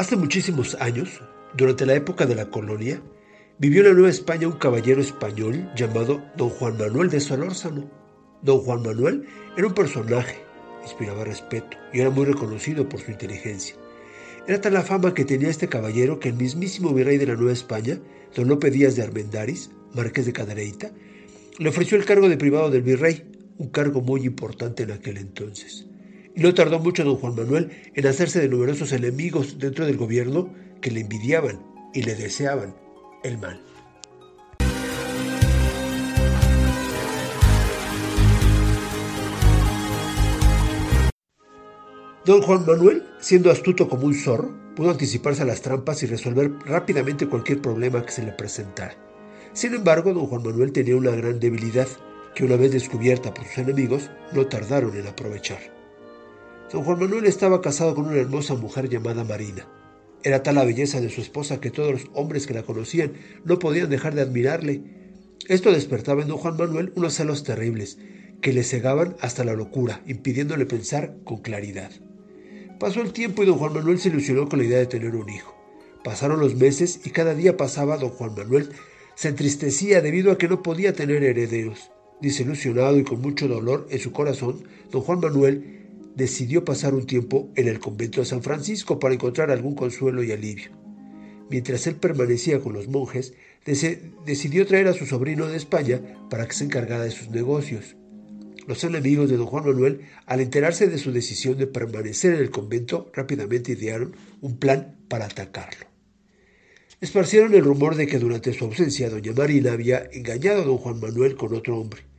Hace muchísimos años, durante la época de la colonia, vivió en la Nueva España un caballero español llamado don Juan Manuel de Solórzano. Don Juan Manuel era un personaje, inspiraba respeto y era muy reconocido por su inteligencia. Era tal la fama que tenía este caballero que el mismísimo virrey de la Nueva España, don Lope Díaz de Armendáriz, marqués de Cadereyta, le ofreció el cargo de privado del virrey, un cargo muy importante en aquel entonces. No tardó mucho don Juan Manuel en hacerse de numerosos enemigos dentro del gobierno que le envidiaban y le deseaban el mal. Don Juan Manuel, siendo astuto como un zorro, pudo anticiparse a las trampas y resolver rápidamente cualquier problema que se le presentara. Sin embargo, don Juan Manuel tenía una gran debilidad que una vez descubierta por sus enemigos, no tardaron en aprovechar. Don Juan Manuel estaba casado con una hermosa mujer llamada Marina. Era tal la belleza de su esposa que todos los hombres que la conocían no podían dejar de admirarle. Esto despertaba en don Juan Manuel unos celos terribles que le cegaban hasta la locura, impidiéndole pensar con claridad. Pasó el tiempo y don Juan Manuel se ilusionó con la idea de tener un hijo. Pasaron los meses y cada día pasaba don Juan Manuel se entristecía debido a que no podía tener herederos. Desilusionado y con mucho dolor en su corazón, don Juan Manuel decidió pasar un tiempo en el convento de San Francisco para encontrar algún consuelo y alivio. Mientras él permanecía con los monjes, decidió traer a su sobrino de España para que se encargara de sus negocios. Los enemigos de don Juan Manuel, al enterarse de su decisión de permanecer en el convento, rápidamente idearon un plan para atacarlo. Esparcieron el rumor de que durante su ausencia doña Marina había engañado a don Juan Manuel con otro hombre.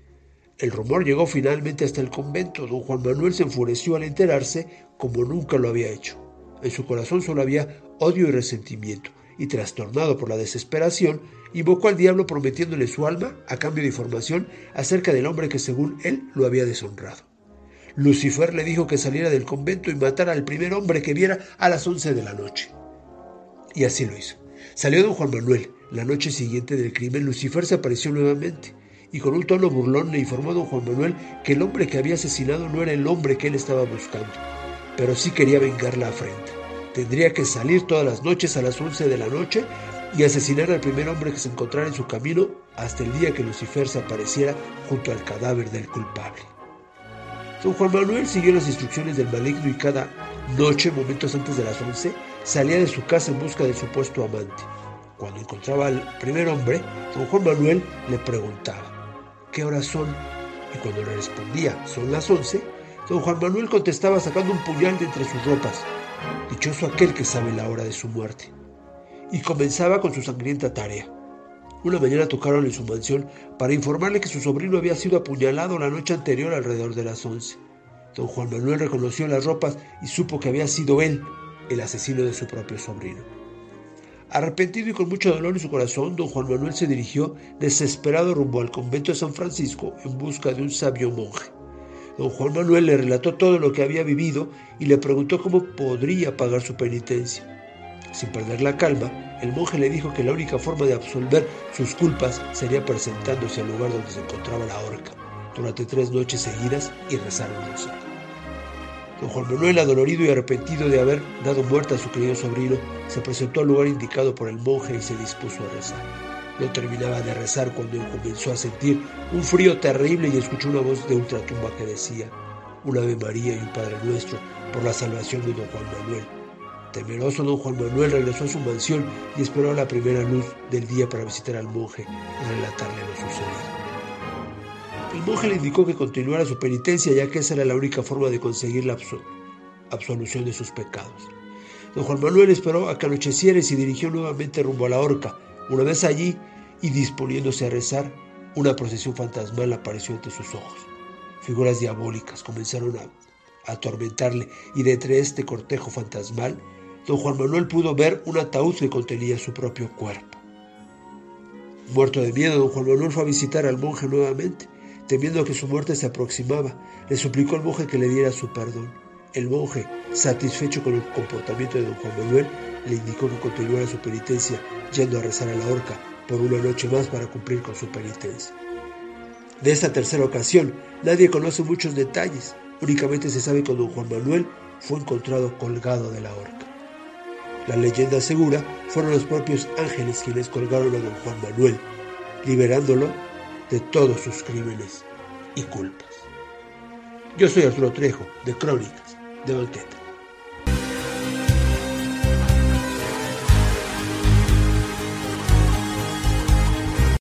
El rumor llegó finalmente hasta el convento. Don Juan Manuel se enfureció al enterarse como nunca lo había hecho. En su corazón solo había odio y resentimiento, y trastornado por la desesperación, invocó al diablo prometiéndole su alma a cambio de información acerca del hombre que según él lo había deshonrado. Lucifer le dijo que saliera del convento y matara al primer hombre que viera a las once de la noche. Y así lo hizo. Salió don Juan Manuel. La noche siguiente del crimen, Lucifer se apareció nuevamente y con un tono burlón le informó a don Juan Manuel que el hombre que había asesinado no era el hombre que él estaba buscando, pero sí quería vengar la afrenta. Tendría que salir todas las noches a las 11 de la noche y asesinar al primer hombre que se encontrara en su camino hasta el día que Lucifer se apareciera junto al cadáver del culpable. Don Juan Manuel siguió las instrucciones del maligno y cada noche, momentos antes de las 11, salía de su casa en busca del supuesto amante. Cuando encontraba al primer hombre, don Juan Manuel le preguntaba, ¿qué horas son? Y cuando le respondía, son las once, don Juan Manuel contestaba sacando un puñal de entre sus ropas. Dichoso aquel que sabe la hora de su muerte. Y comenzaba con su sangrienta tarea. Una mañana tocaron en su mansión para informarle que su sobrino había sido apuñalado la noche anterior alrededor de las once. Don Juan Manuel reconoció las ropas y supo que había sido él el asesino de su propio sobrino. Arrepentido y con mucho dolor en su corazón, don Juan Manuel se dirigió desesperado rumbo al convento de San Francisco en busca de un sabio monje. Don Juan Manuel le relató todo lo que había vivido y le preguntó cómo podría pagar su penitencia. Sin perder la calma, el monje le dijo que la única forma de absolver sus culpas sería presentándose al lugar donde se encontraba la horca durante tres noches seguidas y rezar un rosario. Don Juan Manuel, adolorido y arrepentido de haber dado muerte a su querido sobrino, se presentó al lugar indicado por el monje y se dispuso a rezar. No terminaba de rezar cuando comenzó a sentir un frío terrible y escuchó una voz de ultratumba que decía, un Ave María y un Padre Nuestro por la salvación de don Juan Manuel. Temeroso don Juan Manuel regresó a su mansión y esperó a la primera luz del día para visitar al monje y relatarle lo sucedido. El monje le indicó que continuara su penitencia ya que esa era la única forma de conseguir la absolución de sus pecados. Don Juan Manuel esperó a que anocheciera y se dirigió nuevamente rumbo a la horca. Una vez allí y disponiéndose a rezar, una procesión fantasmal apareció ante sus ojos. Figuras diabólicas comenzaron a, atormentarle y de entre este cortejo fantasmal, don Juan Manuel pudo ver un ataúd que contenía su propio cuerpo. Muerto de miedo, don Juan Manuel fue a visitar al monje nuevamente Temiendo que su muerte se aproximaba, le suplicó al monje que le diera su perdón. El monje, satisfecho con el comportamiento de don Juan Manuel, le indicó que continuara su penitencia yendo a rezar a la horca por una noche más para cumplir con su penitencia. De esta tercera ocasión, nadie conoce muchos detalles, únicamente se sabe que don Juan Manuel fue encontrado colgado de la horca. La leyenda asegura fueron los propios ángeles quienes colgaron a don Juan Manuel, liberándolo de todos sus crímenes y culpas. Yo soy Arturo Trejo, de Crónicas de Banqueta.